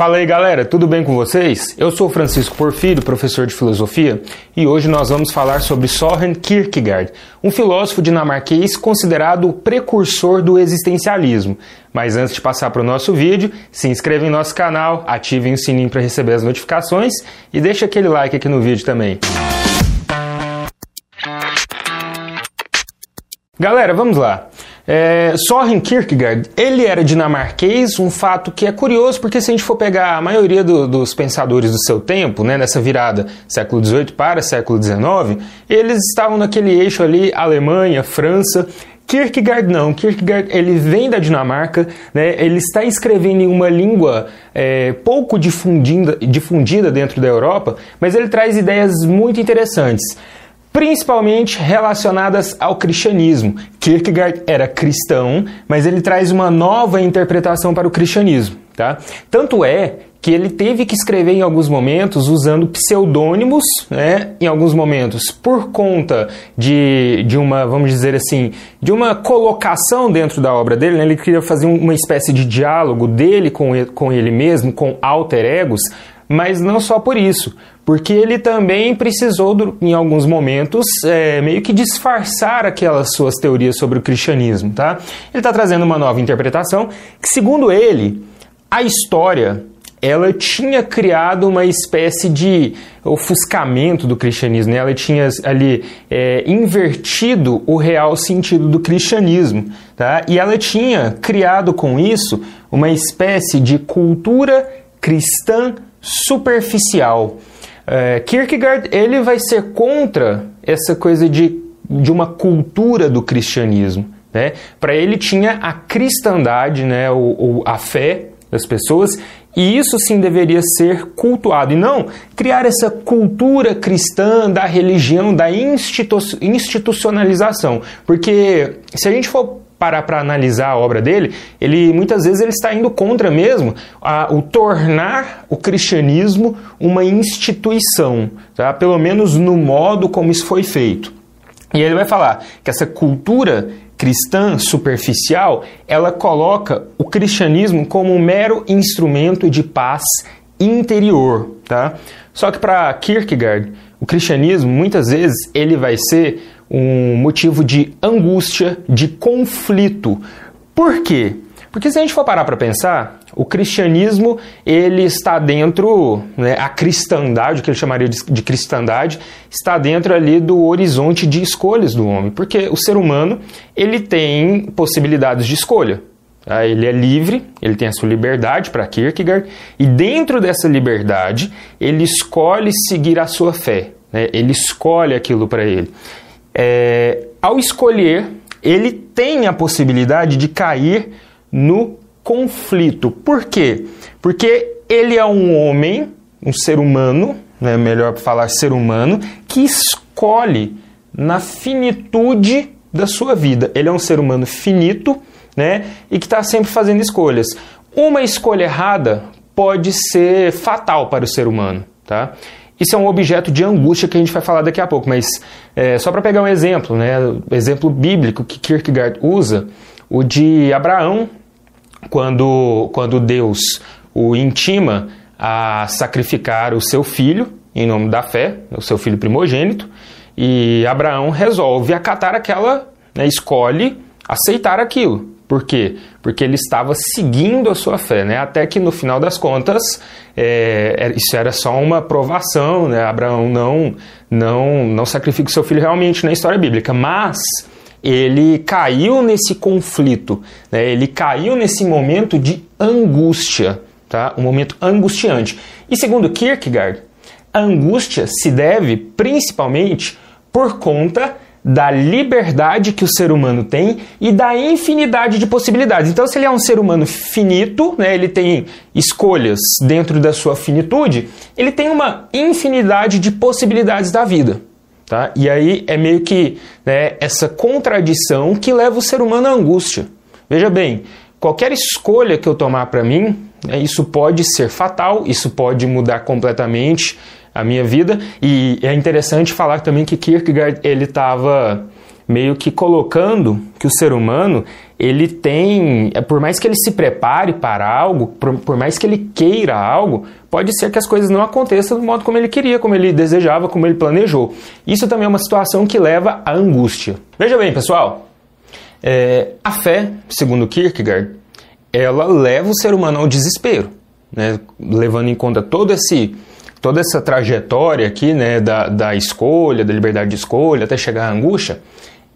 Fala aí galera, tudo bem com vocês? Eu sou Francisco Porfírio, professor de filosofia, e hoje nós vamos falar sobre Søren Kierkegaard, um filósofo dinamarquês considerado o precursor do existencialismo. Mas antes de passar para o nosso vídeo, se inscreva em nosso canal, ativem o sininho para receber as notificações e deixe aquele like aqui no vídeo também. Galera, vamos lá. É, Soren Kierkegaard, ele era dinamarquês, um fato que é curioso porque se a gente for pegar a maioria do, dos pensadores do seu tempo, né, nessa virada século XVIII para século XIX, eles estavam naquele eixo ali, Alemanha, França, Kierkegaard não, Kierkegaard ele vem da Dinamarca, né, ele está escrevendo em uma língua é, pouco difundida, difundida dentro da Europa, mas ele traz ideias muito interessantes principalmente relacionadas ao cristianismo. Kierkegaard era cristão, mas ele traz uma nova interpretação para o cristianismo. Tá? Tanto é que ele teve que escrever em alguns momentos usando pseudônimos, né, em alguns momentos, por conta de, de uma, vamos dizer assim, de uma colocação dentro da obra dele, né, ele queria fazer uma espécie de diálogo dele com ele, com ele mesmo, com alter egos, mas não só por isso, porque ele também precisou, em alguns momentos, é, meio que disfarçar aquelas suas teorias sobre o cristianismo. Tá? Ele está trazendo uma nova interpretação que, segundo ele, a história ela tinha criado uma espécie de ofuscamento do cristianismo, né? ela tinha ali é, invertido o real sentido do cristianismo, tá? e ela tinha criado com isso uma espécie de cultura cristã superficial. É, Kierkegaard ele vai ser contra essa coisa de, de uma cultura do cristianismo. Né? Para ele tinha a cristandade, né? o, o, a fé das pessoas, e isso sim deveria ser cultuado, e não criar essa cultura cristã da religião, da institu institucionalização. Porque se a gente for parar para analisar a obra dele, ele muitas vezes ele está indo contra mesmo a, o tornar o cristianismo uma instituição, tá? pelo menos no modo como isso foi feito. E ele vai falar que essa cultura cristã superficial, ela coloca o cristianismo como um mero instrumento de paz interior, tá? Só que para Kierkegaard, o cristianismo muitas vezes ele vai ser um motivo de angústia, de conflito. Por quê? Porque se a gente for parar para pensar, o cristianismo ele está dentro, né, a cristandade, o que ele chamaria de, de cristandade, está dentro ali do horizonte de escolhas do homem, porque o ser humano ele tem possibilidades de escolha. Tá? Ele é livre, ele tem a sua liberdade para Kierkegaard, e dentro dessa liberdade ele escolhe seguir a sua fé, né? ele escolhe aquilo para ele é, ao escolher, ele tem a possibilidade de cair no conflito. Por quê? Porque ele é um homem, um ser humano, né, melhor falar ser humano, que escolhe na finitude da sua vida. Ele é um ser humano finito né, e que está sempre fazendo escolhas. Uma escolha errada pode ser fatal para o ser humano. Tá? Isso é um objeto de angústia que a gente vai falar daqui a pouco, mas é, só para pegar um exemplo, né, exemplo bíblico que Kierkegaard usa, o de Abraão, quando, quando Deus o intima a sacrificar o seu filho em nome da fé, o seu filho primogênito, e Abraão resolve acatar aquela, né, escolhe aceitar aquilo. Por quê? Porque ele estava seguindo a sua fé, né? Até que no final das contas, é, isso era só uma provação, né? Abraão não, não, não sacrifica o seu filho realmente na história bíblica, mas ele caiu nesse conflito, né? ele caiu nesse momento de angústia, tá? um momento angustiante. E segundo Kierkegaard, a angústia se deve principalmente por conta da liberdade que o ser humano tem e da infinidade de possibilidades. Então, se ele é um ser humano finito, né, ele tem escolhas dentro da sua finitude, ele tem uma infinidade de possibilidades da vida. Tá? E aí é meio que né, essa contradição que leva o ser humano à angústia. Veja bem, qualquer escolha que eu tomar para mim, né, isso pode ser fatal, isso pode mudar completamente a minha vida. E é interessante falar também que Kierkegaard ele estava meio que colocando que o ser humano ele tem, é, por mais que ele se prepare para algo, por, por, mais que ele queira algo, pode ser que as coisas não aconteçam do modo como ele queria, como ele desejava, como ele planejou. Isso também é uma situação que leva à angústia. Veja bem, pessoal, é, a fé, segundo Kierkegaard, ela leva o ser humano ao desespero, né? levando em conta todo esse toda essa trajetória aqui, né, da, da escolha, da liberdade de escolha, até chegar à angústia,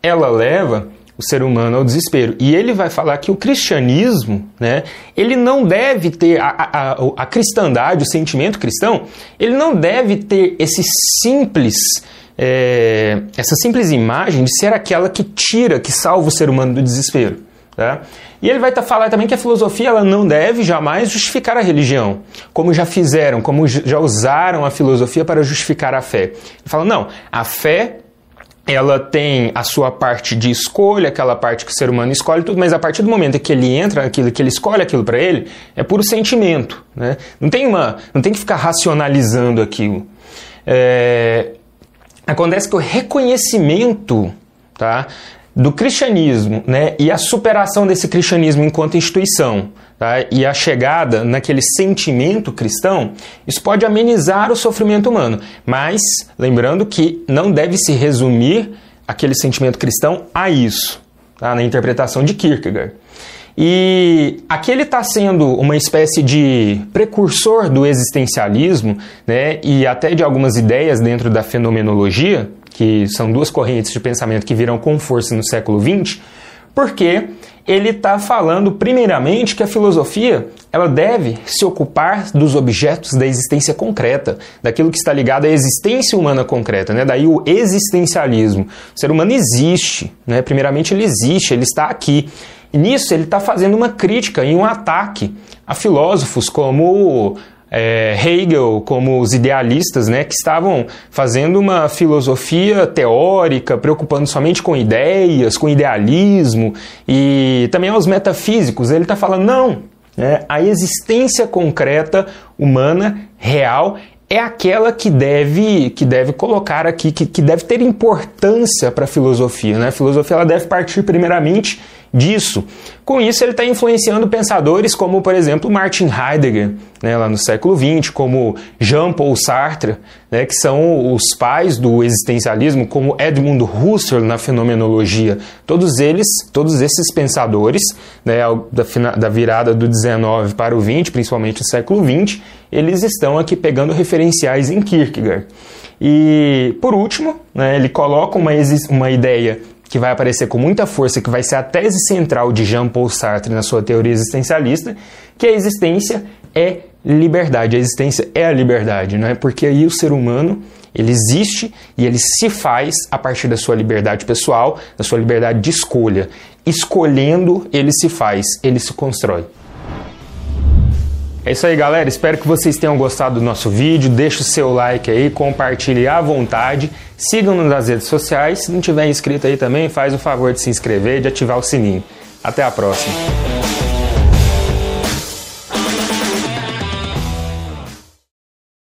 ela leva o ser humano ao desespero. E ele vai falar que o cristianismo, né, ele não deve ter, a, a, a cristandade, o sentimento cristão, ele não deve ter esse simples, é, essa simples imagem de ser aquela que tira, que salva o ser humano do desespero. Tá? E ele vai tá falar também que a filosofia ela não deve jamais justificar a religião, como já fizeram, como já usaram a filosofia para justificar a fé. Ele fala, não, a fé ela tem a sua parte de escolha, aquela parte que o ser humano escolhe tudo, mas a partir do momento que ele entra naquilo, que ele escolhe aquilo para ele, é puro sentimento, né? Não tem uma, não tem que ficar racionalizando aquilo. É, acontece que o reconhecimento, tá? Do cristianismo né, e a superação desse cristianismo enquanto instituição tá, e a chegada naquele sentimento cristão, isso pode amenizar o sofrimento humano. Mas lembrando que não deve se resumir aquele sentimento cristão a isso, tá, na interpretação de Kierkegaard. E aqui ele está sendo uma espécie de precursor do existencialismo né, e até de algumas ideias dentro da fenomenologia, que são duas correntes de pensamento que viram com força no século XX, porque ele está falando primeiramente que a filosofia ela deve se ocupar dos objetos da existência concreta, daquilo que está ligado à existência humana concreta, né? daí o existencialismo. O ser humano existe, né? primeiramente ele existe, ele está aqui. E nisso ele está fazendo uma crítica e um ataque a filósofos como é, Hegel, como os idealistas, né, que estavam fazendo uma filosofia teórica, preocupando somente com ideias, com idealismo, e também aos metafísicos. Ele está falando, não, né, a existência concreta humana, real, é aquela que deve, que deve colocar aqui, que, que deve ter importância para a filosofia. Né? A filosofia ela deve partir primeiramente disso. Com isso, ele está influenciando pensadores como, por exemplo, Martin Heidegger, né, lá no século XX, como Jean-Paul Sartre, né, que são os pais do existencialismo, como Edmund Husserl na fenomenologia. Todos eles, todos esses pensadores, né, da, da virada do 19 para o 20, principalmente no século 20, eles estão aqui pegando referenciais em Kierkegaard. E, por último, né, ele coloca uma, uma ideia que vai aparecer com muita força, que vai ser a tese central de Jean-Paul Sartre na sua teoria existencialista, que a existência é liberdade, a existência é a liberdade, não é? Porque aí o ser humano ele existe e ele se faz a partir da sua liberdade pessoal, da sua liberdade de escolha. Escolhendo, ele se faz, ele se constrói. É isso aí, galera. Espero que vocês tenham gostado do nosso vídeo. Deixe o seu like aí, compartilhe à vontade. Sigam-nos nas redes sociais. Se não tiver inscrito aí também, faz o favor de se inscrever e de ativar o sininho. Até a próxima.